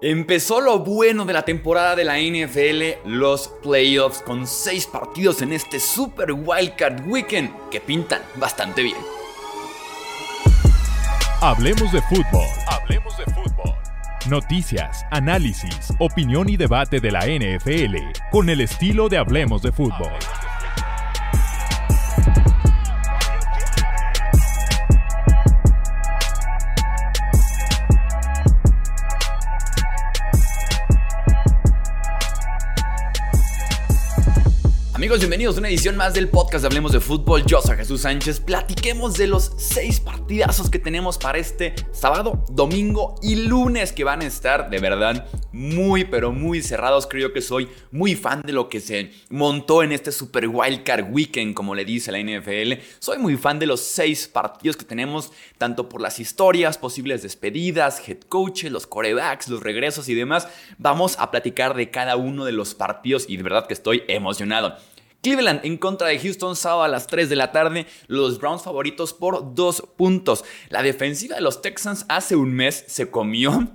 Empezó lo bueno de la temporada de la NFL, los playoffs, con seis partidos en este Super Wildcard Weekend que pintan bastante bien. Hablemos de fútbol. Hablemos de fútbol. Noticias, análisis, opinión y debate de la NFL con el estilo de Hablemos de fútbol. Bienvenidos a una edición más del podcast de Hablemos de Fútbol. Yo soy Jesús Sánchez. Platiquemos de los seis partidazos que tenemos para este sábado, domingo y lunes que van a estar de verdad muy, pero muy cerrados. Creo que soy muy fan de lo que se montó en este Super Wildcard Weekend, como le dice la NFL. Soy muy fan de los seis partidos que tenemos, tanto por las historias, posibles despedidas, head coaches, los corebacks, los regresos y demás. Vamos a platicar de cada uno de los partidos y de verdad que estoy emocionado. Cleveland en contra de Houston sábado a las 3 de la tarde, los Browns favoritos por 2 puntos. La defensiva de los Texans hace un mes se comió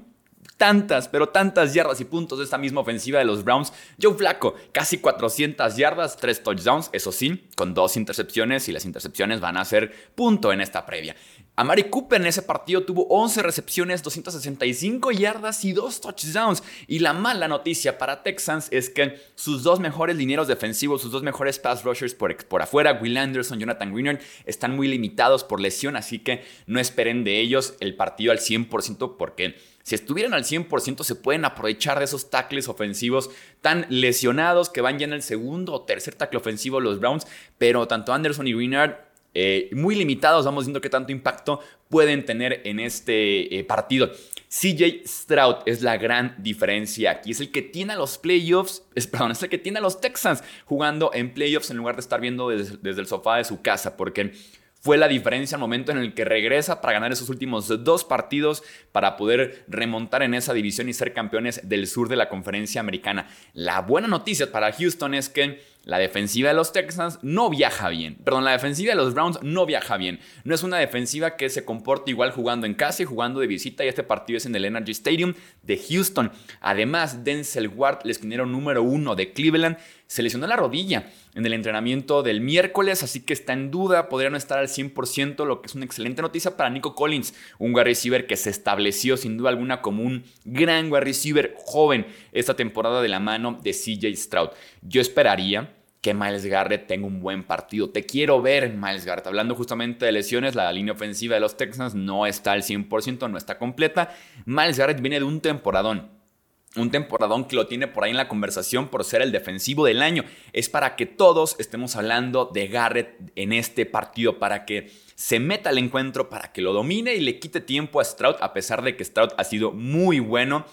tantas, pero tantas yardas y puntos de esta misma ofensiva de los Browns. Joe Flaco, casi 400 yardas, 3 touchdowns, eso sí, con dos intercepciones y las intercepciones van a ser punto en esta previa. Amari Cooper en ese partido tuvo 11 recepciones, 265 yardas y 2 touchdowns. Y la mala noticia para Texans es que sus dos mejores linieros defensivos, sus dos mejores pass rushers por, por afuera, Will Anderson, Jonathan Greenard, están muy limitados por lesión, así que no esperen de ellos el partido al 100% porque si estuvieran al 100% se pueden aprovechar de esos tackles ofensivos tan lesionados que van ya en el segundo o tercer tackle ofensivo los Browns, pero tanto Anderson y Greenard eh, muy limitados, vamos viendo qué tanto impacto pueden tener en este eh, partido. CJ Stroud es la gran diferencia aquí. Es el que tiene a los playoffs, es, perdón, es el que tiene a los Texans jugando en playoffs en lugar de estar viendo desde, desde el sofá de su casa, porque fue la diferencia al momento en el que regresa para ganar esos últimos dos partidos para poder remontar en esa división y ser campeones del sur de la conferencia americana. La buena noticia para Houston es que la defensiva de los Texans no viaja bien. Perdón, la defensiva de los Browns no viaja bien. No es una defensiva que se comporte igual jugando en casa y jugando de visita. Y este partido es en el Energy Stadium de Houston. Además, Denzel Ward, el esquinero número uno de Cleveland, se lesionó la rodilla en el entrenamiento del miércoles, así que está en duda, podría no estar al 100%, lo que es una excelente noticia para Nico Collins, un wide receiver que se estableció sin duda alguna como un gran wide receiver joven esta temporada de la mano de CJ Stroud. Yo esperaría que Miles Garrett tenga un buen partido. Te quiero ver, Miles Garrett. Hablando justamente de lesiones, la línea ofensiva de los Texans no está al 100%, no está completa. Miles Garrett viene de un temporadón un temporadón que lo tiene por ahí en la conversación por ser el defensivo del año. Es para que todos estemos hablando de Garrett en este partido, para que se meta al encuentro, para que lo domine y le quite tiempo a Stroud, a pesar de que Stroud ha sido muy bueno.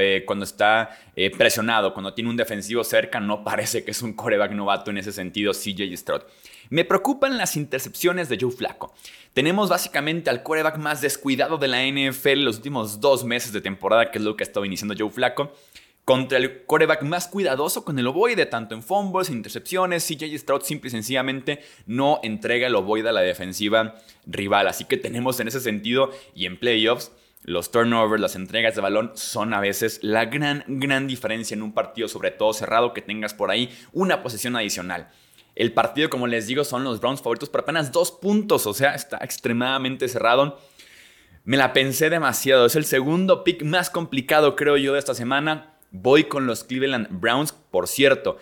Eh, cuando está eh, presionado, cuando tiene un defensivo cerca, no parece que es un coreback novato en ese sentido, CJ Stroud. Me preocupan las intercepciones de Joe Flaco. Tenemos básicamente al coreback más descuidado de la NFL los últimos dos meses de temporada, que es lo que ha estado iniciando Joe Flaco contra el coreback más cuidadoso con el ovoide, tanto en fumbles, intercepciones. CJ Stroud simple y sencillamente no entrega el ovoide a la defensiva rival. Así que tenemos en ese sentido y en playoffs los turnovers, las entregas de balón son a veces la gran, gran diferencia en un partido, sobre todo cerrado, que tengas por ahí una posesión adicional. El partido, como les digo, son los Browns favoritos por apenas dos puntos, o sea, está extremadamente cerrado. Me la pensé demasiado, es el segundo pick más complicado, creo yo, de esta semana. Voy con los Cleveland Browns, por cierto.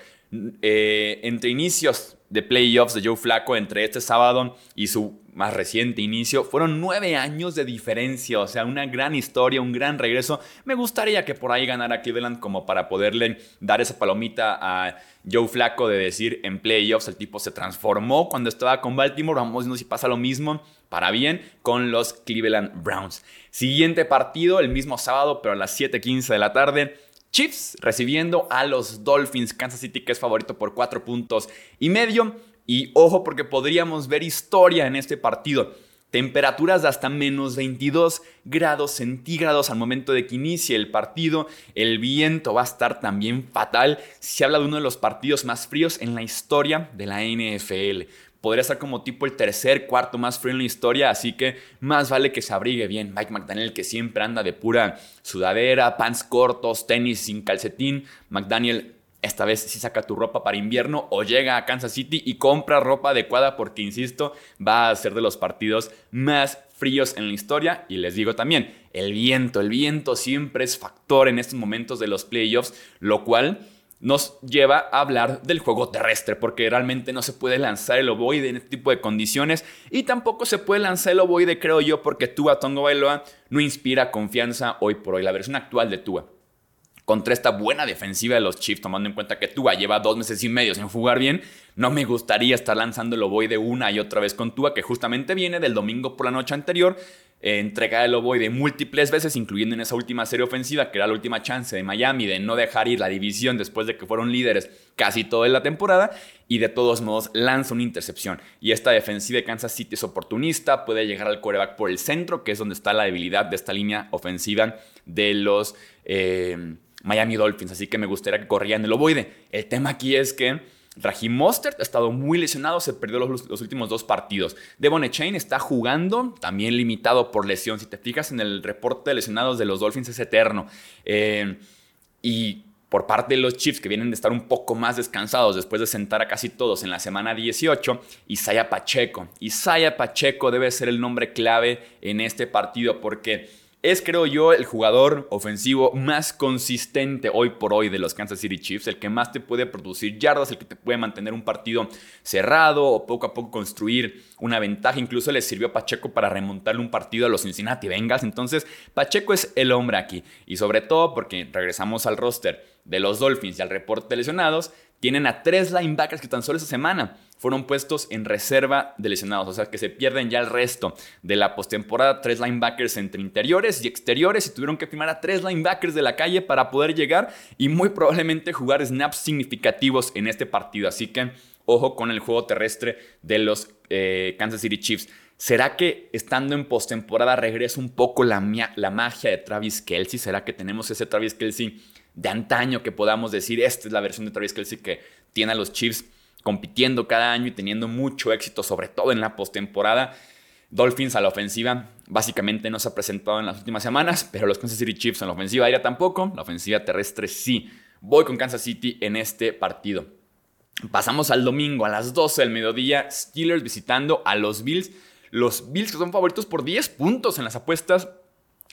Eh, entre inicios de playoffs de Joe Flaco, entre este sábado y su más reciente inicio, fueron nueve años de diferencia, o sea, una gran historia, un gran regreso. Me gustaría que por ahí ganara Cleveland como para poderle dar esa palomita a Joe Flaco de decir en playoffs el tipo se transformó cuando estaba con Baltimore, vamos viendo si pasa lo mismo para bien con los Cleveland Browns. Siguiente partido, el mismo sábado, pero a las 7:15 de la tarde. Chiefs recibiendo a los Dolphins, Kansas City que es favorito por cuatro puntos y medio. Y ojo porque podríamos ver historia en este partido. Temperaturas de hasta menos 22 grados centígrados al momento de que inicie el partido. El viento va a estar también fatal. Se habla de uno de los partidos más fríos en la historia de la NFL. Podría ser como tipo el tercer, cuarto más frío en la historia, así que más vale que se abrigue bien. Mike McDaniel que siempre anda de pura sudadera, pants cortos, tenis sin calcetín. McDaniel esta vez sí saca tu ropa para invierno o llega a Kansas City y compra ropa adecuada porque, insisto, va a ser de los partidos más fríos en la historia. Y les digo también, el viento, el viento siempre es factor en estos momentos de los playoffs, lo cual nos lleva a hablar del juego terrestre, porque realmente no se puede lanzar el ovoide en este tipo de condiciones y tampoco se puede lanzar el ovoide, creo yo, porque Tua Tongo Bailoa no inspira confianza hoy por hoy. La versión actual de Tua contra esta buena defensiva de los Chiefs, tomando en cuenta que Tua lleva dos meses y medio sin jugar bien, no me gustaría estar lanzando el ovoide una y otra vez con Tua, que justamente viene del domingo por la noche anterior, eh, el ovoide múltiples veces, incluyendo en esa última serie ofensiva, que era la última chance de Miami de no dejar ir la división después de que fueron líderes casi toda la temporada, y de todos modos lanza una intercepción. Y esta defensiva de Kansas City es oportunista, puede llegar al coreback por el centro, que es donde está la debilidad de esta línea ofensiva de los... Eh, Miami Dolphins, así que me gustaría que corrieran el ovoide. El tema aquí es que Raheem Mostert ha estado muy lesionado, se perdió los, últimos dos partidos. Devon Chain está jugando, también limitado por lesión. Si te fijas en el reporte de lesionados de los Dolphins es eterno. Eh, y por parte de los Chiefs, que vienen de estar un poco más descansados después de sentar a casi todos en la semana 18, Isaiah Pacheco. Isaiah Pacheco debe ser el nombre clave en este partido porque es, creo yo, el jugador ofensivo más consistente hoy por hoy de los Kansas City Chiefs, el que más te puede producir yardas, el que te puede mantener un partido cerrado o poco a poco construir una ventaja. Incluso le sirvió a Pacheco para remontarle un partido a los Cincinnati Bengals. Entonces, Pacheco es el hombre aquí. Y sobre todo porque regresamos al roster de los Dolphins y al reporte de lesionados, tienen a tres linebackers que tan solo esa semana fueron puestos en reserva de lesionados, o sea que se pierden ya el resto de la postemporada, tres linebackers entre interiores y exteriores y tuvieron que firmar a tres linebackers de la calle para poder llegar y muy probablemente jugar snaps significativos en este partido, así que ojo con el juego terrestre de los eh, Kansas City Chiefs. ¿Será que estando en postemporada regresa un poco la, la magia de Travis Kelsey? ¿Será que tenemos ese Travis Kelsey de antaño que podamos decir, esta es la versión de Travis Kelsey que tiene a los Chiefs compitiendo cada año y teniendo mucho éxito, sobre todo en la postemporada. Dolphins a la ofensiva básicamente no se ha presentado en las últimas semanas, pero los Kansas City Chiefs en la ofensiva aérea tampoco, la ofensiva terrestre sí. Voy con Kansas City en este partido. Pasamos al domingo a las 12 del mediodía, Steelers visitando a los Bills. Los Bills que son favoritos por 10 puntos en las apuestas,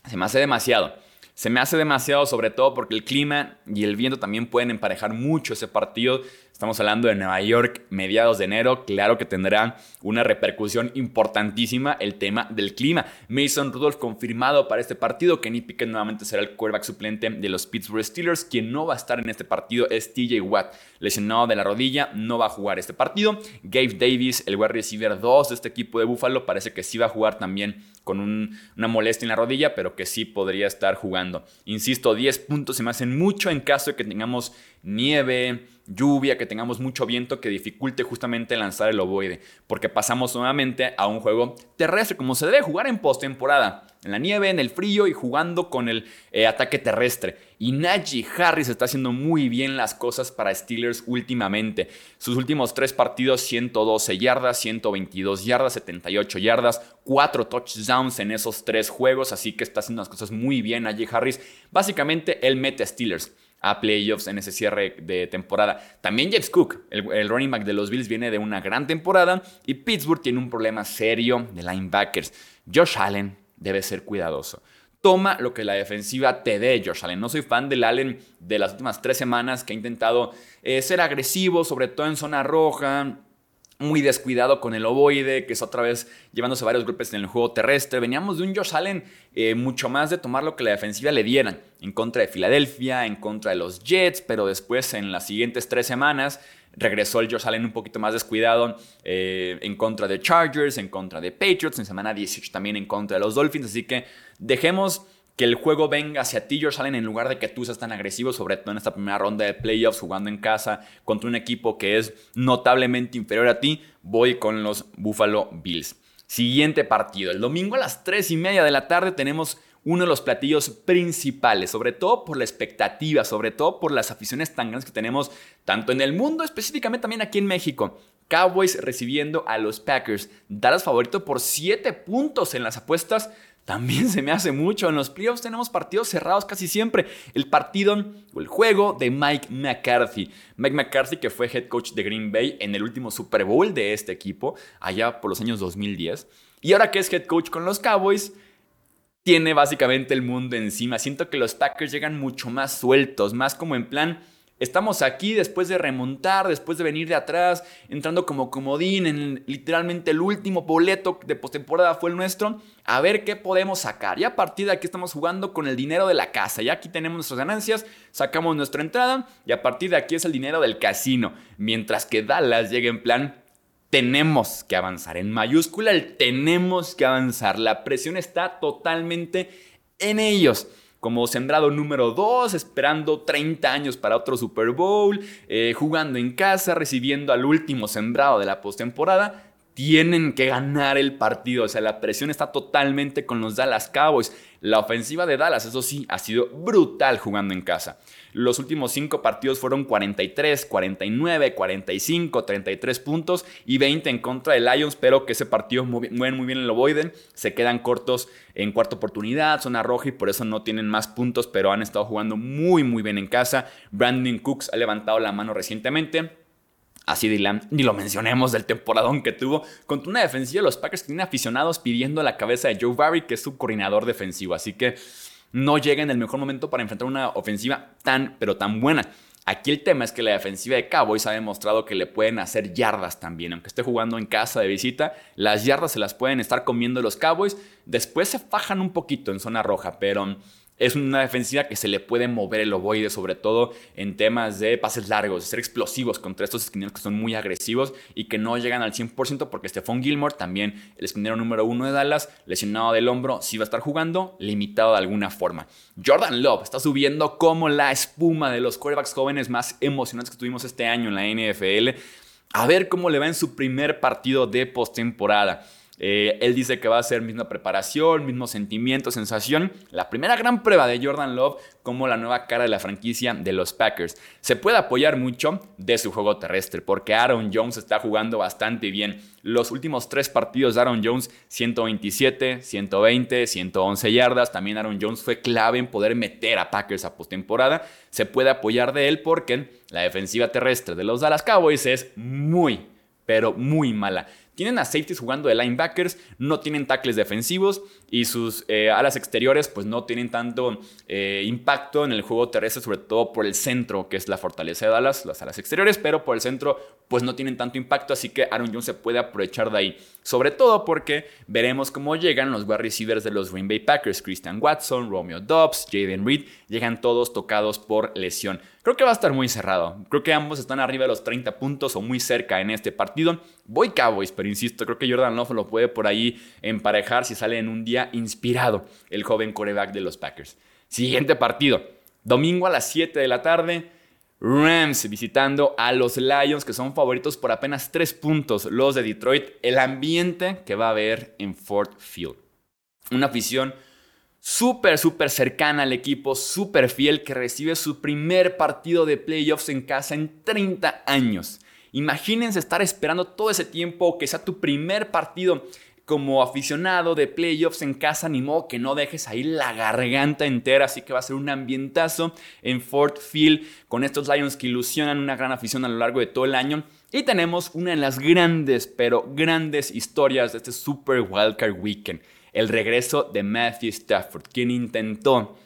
se me hace demasiado. Se me hace demasiado, sobre todo porque el clima y el viento también pueden emparejar mucho ese partido. Estamos hablando de Nueva York, mediados de enero. Claro que tendrá una repercusión importantísima el tema del clima. Mason Rudolph confirmado para este partido. Kenny Pickett nuevamente será el quarterback suplente de los Pittsburgh Steelers. Quien no va a estar en este partido es TJ Watt, lesionado de la rodilla, no va a jugar este partido. Gabe Davis, el wide receiver 2 de este equipo de Buffalo, parece que sí va a jugar también con una molestia en la rodilla, pero que sí podría estar jugando. Insisto, 10 puntos se me hacen mucho en caso de que tengamos nieve, lluvia, que tengamos mucho viento que dificulte justamente lanzar el ovoide, porque pasamos nuevamente a un juego terrestre, como se debe jugar en postemporada, en la nieve, en el frío y jugando con el eh, ataque terrestre. Y Najee Harris está haciendo muy bien las cosas para Steelers últimamente. Sus últimos tres partidos, 112 yardas, 122 yardas, 78 yardas, 4 touchdowns en esos tres juegos, así que está haciendo las cosas muy bien Najee Harris. Básicamente, él mete a Steelers a playoffs en ese cierre de temporada. También James Cook, el, running back de los Bills, viene de una gran temporada y Pittsburgh tiene un problema serio de linebackers. Josh Allen debe ser cuidadoso. Toma lo que la defensiva te dé, Josh Allen. No soy fan del Allen de las últimas tres semanas que ha intentado eh, ser agresivo, sobre todo en zona roja muy descuidado con el ovoide, que es otra vez llevándose varios golpes en el juego terrestre. Veníamos de un Josh Allen eh, mucho más de tomar lo que la defensiva le dieran en contra de Filadelfia, en contra de los Jets, pero después en las siguientes tres semanas regresó el Josh Allen un poquito más descuidado eh, en contra de Chargers, en contra de Patriots, en semana 18 también en contra de los Dolphins. Así que dejemos que el juego venga hacia ti, Josh Allen, en lugar de que tú seas tan agresivo, sobre todo en esta primera ronda de playoffs, jugando en casa contra un equipo que es notablemente inferior a ti, voy con los Buffalo Bills. Siguiente partido. El domingo a las 3 y media de la tarde tenemos uno de los platillos principales, sobre todo por la expectativa, sobre todo por las aficiones tan grandes que tenemos tanto en el mundo, específicamente también aquí en México. Cowboys recibiendo a los Packers. Dallas favorito por 7 puntos en las apuestas. También se me hace mucho. En los playoffs tenemos partidos cerrados casi siempre. El partido o el juego de Mike McCarthy. Mike McCarthy, que fue head coach de Green Bay en el último Super Bowl de este equipo, allá por los años 2010. Y ahora que es head coach con los Cowboys, tiene básicamente el mundo encima. Siento que los Packers llegan mucho más sueltos, más como en plan Estamos aquí después de remontar, después de venir de atrás, entrando como comodín en literalmente el último boleto de postemporada fue el nuestro. A ver qué podemos sacar. Y a partir de aquí estamos jugando con el dinero de la casa. Ya aquí tenemos nuestras ganancias, sacamos nuestra entrada y a partir de aquí es el dinero del casino. Mientras que Dallas llega en plan, tenemos que avanzar. En mayúscula, el tenemos que avanzar. La presión está totalmente en ellos como sembrado número 2, esperando 30 años para otro Super Bowl, eh, jugando en casa, recibiendo al último sembrado de la postemporada. Tienen que ganar el partido, o sea, la presión está totalmente con los Dallas Cowboys. La ofensiva de Dallas, eso sí, ha sido brutal jugando en casa. Los últimos cinco partidos fueron 43, 49, 45, 33 puntos y 20 en contra de Lions, pero que ese partido mueven muy bien el Ovoiden. Se quedan cortos en cuarta oportunidad, zona roja y por eso no tienen más puntos, pero han estado jugando muy, muy bien en casa. Brandon Cooks ha levantado la mano recientemente. Así Dylan, ni lo mencionemos del temporadón que tuvo contra una defensiva de los Packers que tiene aficionados pidiendo la cabeza de Joe Barry, que es su coordinador defensivo. Así que no llega en el mejor momento para enfrentar una ofensiva tan, pero tan buena. Aquí el tema es que la defensiva de Cowboys ha demostrado que le pueden hacer yardas también. Aunque esté jugando en casa de visita, las yardas se las pueden estar comiendo los Cowboys. Después se fajan un poquito en zona roja, pero es una defensiva que se le puede mover el ovoide, sobre todo en temas de pases largos, de ser explosivos contra estos esquineros que son muy agresivos y que no llegan al 100% porque Stephon Gilmore, también el esquinero número uno de Dallas, lesionado del hombro, sí va a estar jugando, limitado de alguna forma. Jordan Love está subiendo como la espuma de los quarterbacks jóvenes más emocionantes que tuvimos este año en la NFL. A ver cómo le va en su primer partido de postemporada. Eh, él dice que va a ser misma preparación, mismo sentimiento, sensación. La primera gran prueba de Jordan Love como la nueva cara de la franquicia de los Packers. Se puede apoyar mucho de su juego terrestre porque Aaron Jones está jugando bastante bien. Los últimos tres partidos de Aaron Jones, 127, 120, 111 yardas. También Aaron Jones fue clave en poder meter a Packers a postemporada. Se puede apoyar de él porque la defensiva terrestre de los Dallas Cowboys es muy, pero muy mala. Tienen a jugando de linebackers, no tienen tackles defensivos y sus eh, alas exteriores pues no tienen tanto eh, impacto en el juego terrestre, sobre todo por el centro, que es la fortaleza de Dallas, las alas exteriores, pero por el centro pues no tienen tanto impacto, así que Aaron Jones se puede aprovechar de ahí. Sobre todo porque veremos cómo llegan los wide receivers de los Green Bay Packers, Christian Watson, Romeo Dobbs, Jaden Reed, llegan todos tocados por lesión. Creo que va a estar muy cerrado. Creo que ambos están arriba de los 30 puntos o muy cerca en este partido. Voy Cowboys, pero insisto, creo que Jordan Love lo puede por ahí emparejar si sale en un día inspirado el joven coreback de los Packers. Siguiente partido, domingo a las 7 de la tarde. Rams visitando a los Lions, que son favoritos por apenas 3 puntos. Los de Detroit, el ambiente que va a haber en Fort Field. Una afición súper, súper cercana al equipo, súper fiel, que recibe su primer partido de playoffs en casa en 30 años. Imagínense estar esperando todo ese tiempo, que sea tu primer partido como aficionado de playoffs en casa, ni modo que no dejes ahí la garganta entera, así que va a ser un ambientazo en Fort Field con estos Lions que ilusionan una gran afición a lo largo de todo el año. Y tenemos una de las grandes, pero grandes historias de este Super Wildcard Weekend, el regreso de Matthew Stafford, quien intentó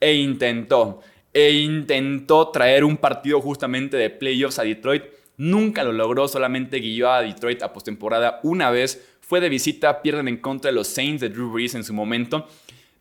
e intentó e intentó traer un partido justamente de playoffs a Detroit Nunca lo logró, solamente guió a Detroit a postemporada una vez. Fue de visita, pierden en contra de los Saints de Drew Brees en su momento.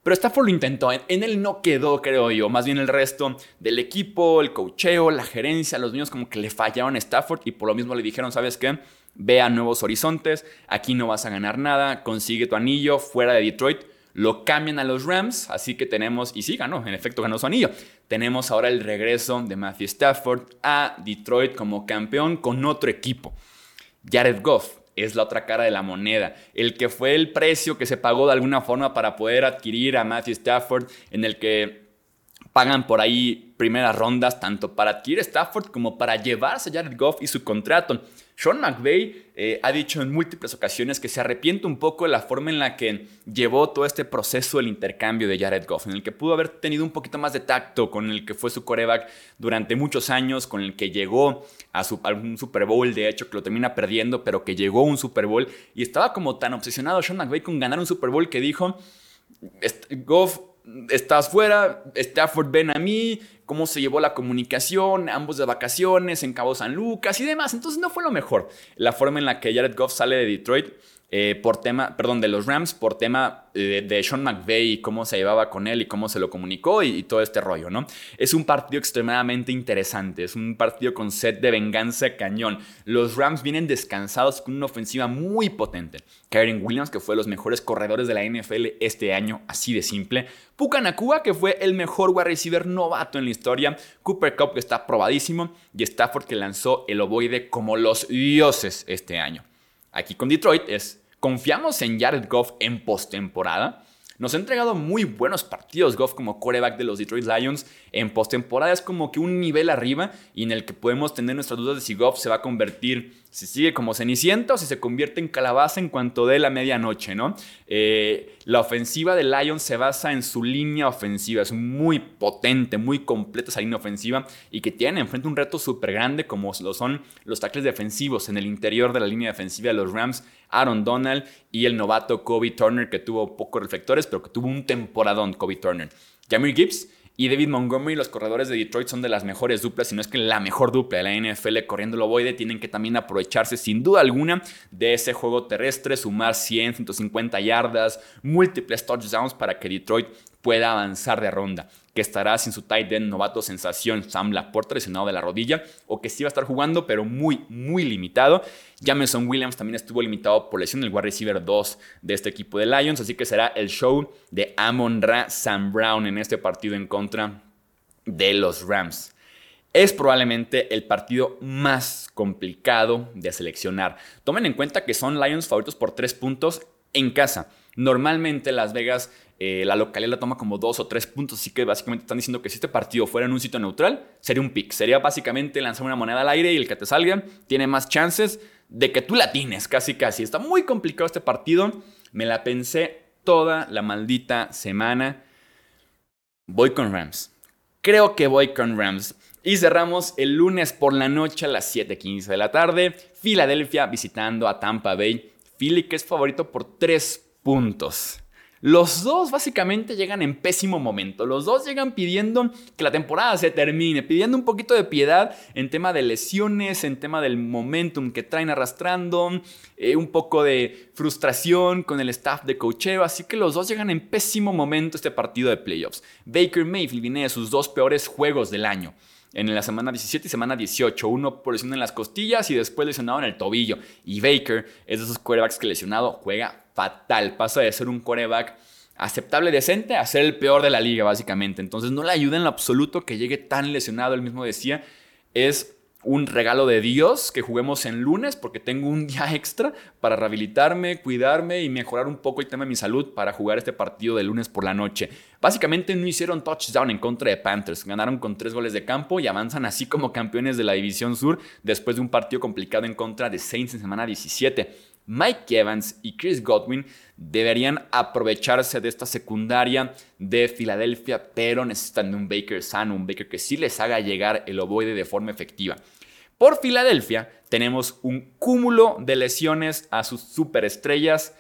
Pero Stafford lo intentó, en él no quedó, creo yo. Más bien el resto del equipo, el cocheo, la gerencia, los niños como que le fallaron a Stafford y por lo mismo le dijeron, ¿sabes qué? Ve a nuevos horizontes, aquí no vas a ganar nada, consigue tu anillo fuera de Detroit lo cambian a los Rams, así que tenemos, y sí ganó, en efecto ganó su anillo. Tenemos ahora el regreso de Matthew Stafford a Detroit como campeón con otro equipo. Jared Goff es la otra cara de la moneda, el que fue el precio que se pagó de alguna forma para poder adquirir a Matthew Stafford, en el que pagan por ahí primeras rondas tanto para adquirir Stafford como para llevarse a Jared Goff y su contrato. Sean McVay eh, ha dicho en múltiples ocasiones que se arrepiente un poco de la forma en la que llevó todo este proceso del intercambio de Jared Goff, en el que pudo haber tenido un poquito más de tacto con el que fue su coreback durante muchos años, con el que llegó a, su, un Super Bowl, de hecho, que lo termina perdiendo, pero que llegó a un Super Bowl y estaba como tan obsesionado Sean McVay con ganar un Super Bowl que dijo, Goff estás fuera, Stafford ven a mí, cómo se llevó la comunicación, ambos de vacaciones en Cabo San Lucas y demás. Entonces no fue lo mejor la forma en la que Jared Goff sale de Detroit eh, por tema, perdón, de los Rams por tema eh, de, Sean McVay y cómo se llevaba con él y cómo se lo comunicó y, todo este rollo, ¿no? Es un partido extremadamente interesante, es un partido con set de venganza cañón. Los Rams vienen descansados con una ofensiva muy potente. Karen Williams, que fue de los mejores corredores de la NFL este año, así de simple. Puka Nakua, que fue el mejor wide receiver novato en la historia. Cooper Cup, que está probadísimo. Y Stafford, que lanzó el ovoide como los dioses este año. Aquí con Detroit es, ¿confiamos en Jared Goff en postemporada? Nos ha entregado muy buenos partidos Goff como quarterback de los Detroit Lions. En postemporada es como que un nivel arriba y en el que podemos tener nuestras dudas de si Goff se va a convertir, si sigue como Cenicienta o si se convierte en calabaza en cuanto dé la medianoche, ¿no? Eh, la ofensiva de Lions se basa en su línea ofensiva. Es muy potente, muy completa esa línea ofensiva y que tiene enfrente un reto súper grande como lo son los tackles defensivos en el interior de la línea defensiva de los Rams Aaron Donald y el novato Kobe Turner, que tuvo pocos reflectores, pero que tuvo un temporadón, Kobe Turner. Jamir Gibbs y David Montgomery, los corredores de Detroit, son de las mejores duplas, si no es que la mejor dupla de la NFL corriendo el ovoide. Tienen que también aprovecharse, sin duda alguna, de ese juego terrestre, sumar 100, 150 yardas, múltiples touchdowns para que Detroit pueda avanzar de ronda que estará sin su tight end novato sensación Sam Laporte lesionado de la rodilla o que sí va a estar jugando pero muy muy limitado. Jameson Williams también estuvo limitado por lesión el wide receiver 2 de este equipo de Lions, así que será el show de Amon Ra Sam Brown en este partido en contra de los Rams. Es probablemente el partido más complicado de seleccionar. Tomen en cuenta que son Lions favoritos por 3 puntos en casa. Normalmente Las Vegas eh, la localidad la toma como dos o tres puntos, así que básicamente están diciendo que si este partido fuera en un sitio neutral, sería un pick. Sería básicamente lanzar una moneda al aire y el que te salga tiene más chances de que tú la tienes, casi casi. Está muy complicado este partido. Me la pensé toda la maldita semana. Voy con Rams. Creo que voy con Rams. Y cerramos el lunes por la noche a las 7:15 de la tarde. Filadelfia visitando a Tampa Bay. Philly que es favorito por 3 puntos. Los dos básicamente llegan en pésimo momento. Los dos llegan pidiendo que la temporada se termine, pidiendo un poquito de piedad en tema de lesiones, en tema del momentum que traen arrastrando, eh, un poco de frustración con el staff de cocheo. Así que los dos llegan en pésimo momento este partido de playoffs. Baker Mayfield viene de sus dos peores juegos del año en la semana 17 y semana 18. Uno por lesión en las costillas y después lesionado en el tobillo. Y Baker es de esos quarterbacks que lesionado juega fatal. Pasa de ser un coreback aceptable, decente, a ser el peor de la liga, básicamente. Entonces no le ayuda en lo absoluto que llegue tan lesionado, él mismo decía. Es un regalo de Dios que juguemos en lunes porque tengo un día extra para rehabilitarme, cuidarme y mejorar un poco el tema de mi salud para jugar este partido de lunes por la noche. Básicamente no hicieron touchdown en contra de Panthers, ganaron con tres goles de campo y avanzan así como campeones de la División Sur después de un partido complicado en contra de Saints en semana 17. Mike Evans y Chris Godwin deberían aprovecharse de esta secundaria de Filadelfia, pero necesitan de un Baker sano, un Baker que sí les haga llegar el ovoide de forma efectiva. Por Filadelfia tenemos un cúmulo de lesiones a sus superestrellas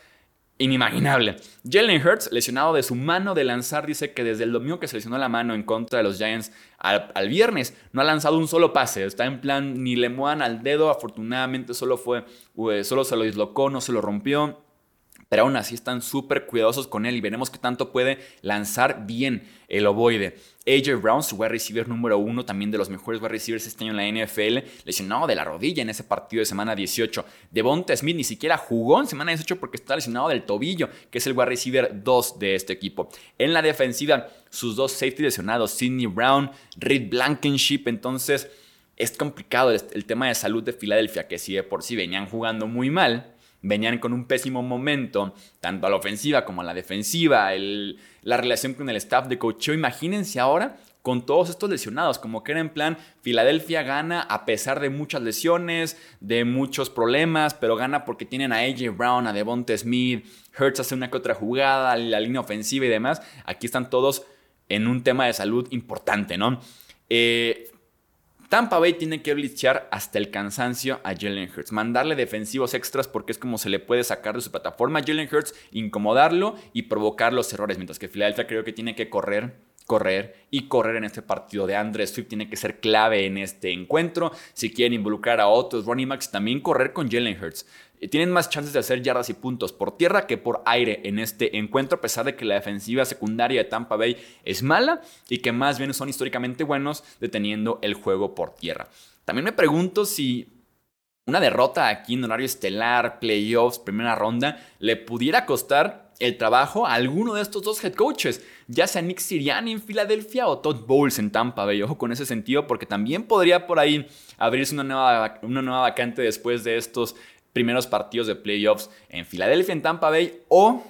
inimaginable. Jalen Hurts, lesionado de su mano de lanzar, dice que desde el domingo que se lesionó la mano en contra de los Giants al, viernes no ha lanzado un solo pase. Está en plan ni le muevan al dedo. Afortunadamente solo fue, eh, solo se lo dislocó, no se lo rompió pero aún así están súper cuidadosos con él y veremos qué tanto puede lanzar bien el ovoide. AJ Brown, su wide receiver número uno, también de los mejores wide receivers este año en la NFL, lesionado de la rodilla en ese partido de semana 18. Devonta Smith ni siquiera jugó en semana 18 porque está lesionado del tobillo, que es el wide receiver 2 de este equipo. En la defensiva, sus dos safety lesionados, Sidney Brown, Reed Blankenship, entonces es complicado el, tema de salud de Filadelfia, que si de por sí venían jugando muy mal, venían con un pésimo momento, tanto a la ofensiva como a la defensiva, la relación con el staff de coaching. Imagínense ahora con todos estos lesionados, como que era en plan, Filadelfia gana a pesar de muchas lesiones, de muchos problemas, pero gana porque tienen a AJ Brown, a Devonta Smith, Hurts hace una que otra jugada, la línea ofensiva y demás. Aquí están todos en un tema de salud importante, ¿no? Eh, Tampa Bay tiene que blitzar hasta el cansancio a Jalen Hurts, mandarle defensivos extras porque es como se le puede sacar de su plataforma a Jalen Hurts, incomodarlo y provocar los errores, mientras que Filadelfia creo que tiene que correr correr y correr en este partido de Andres Swift tiene que ser clave en este encuentro. Si quieren involucrar a otros running backs, también correr con Jalen Hurts. Eh, tienen más chances de hacer yardas y puntos por tierra que por aire en este encuentro, a pesar de que la defensiva secundaria de Tampa Bay es mala y que más bien son históricamente buenos deteniendo el juego por tierra. También me pregunto si una derrota aquí en horario estelar, playoffs, primera ronda, le pudiera costar el trabajo a alguno de estos dos head coaches, ya sea Nick Sirianni en Filadelfia o Todd Bowles en Tampa Bay. Ojo con ese sentido, porque también podría por ahí abrirse una nueva, una nueva vacante después de estos primeros partidos de playoffs en Filadelfia, en Tampa Bay o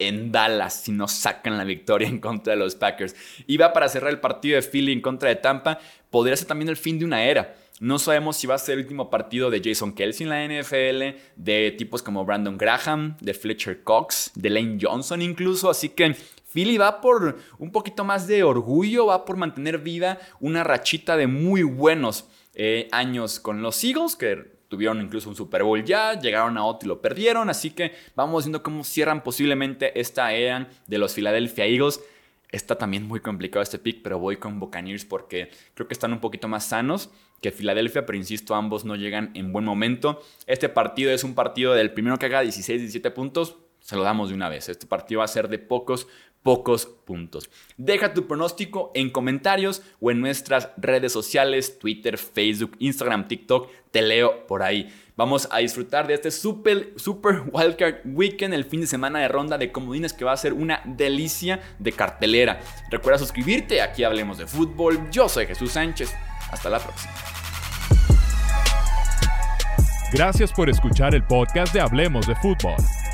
en Dallas si no sacan la victoria en contra de los Packers. Va para cerrar el partido de Philly en contra de Tampa, podría ser también el fin de una era. No sabemos si va a ser el último partido de Jason Kelsey en la NFL, de tipos como Brandon Graham, de Fletcher Cox, de Lane Johnson incluso. Así que Philly va por un poquito más de orgullo, va por mantener viva una rachita de muy buenos eh, años con los Eagles, que tuvieron incluso un Super Bowl ya, llegaron a otro y lo perdieron. Así que vamos viendo cómo cierran posiblemente esta era de los Philadelphia Eagles. Está también muy complicado este pick, pero voy con Buccaneers porque creo que están un poquito más sanos que Filadelfia, pero insisto, ambos no llegan en buen momento. Este partido es un partido del primero que haga 16, 17 puntos, se lo damos de una vez. Este partido va a ser de pocos, pocos puntos. Deja tu pronóstico en comentarios o en nuestras redes sociales, Twitter, Facebook, Instagram, TikTok, te leo por ahí. Vamos a disfrutar de este super, super wildcard weekend, el fin de semana de ronda de comodines que va a ser una delicia de cartelera. Recuerda suscribirte, aquí hablemos de fútbol. Yo soy Jesús Sánchez. Hasta la próxima. Gracias por escuchar el podcast de Hablemos de Fútbol.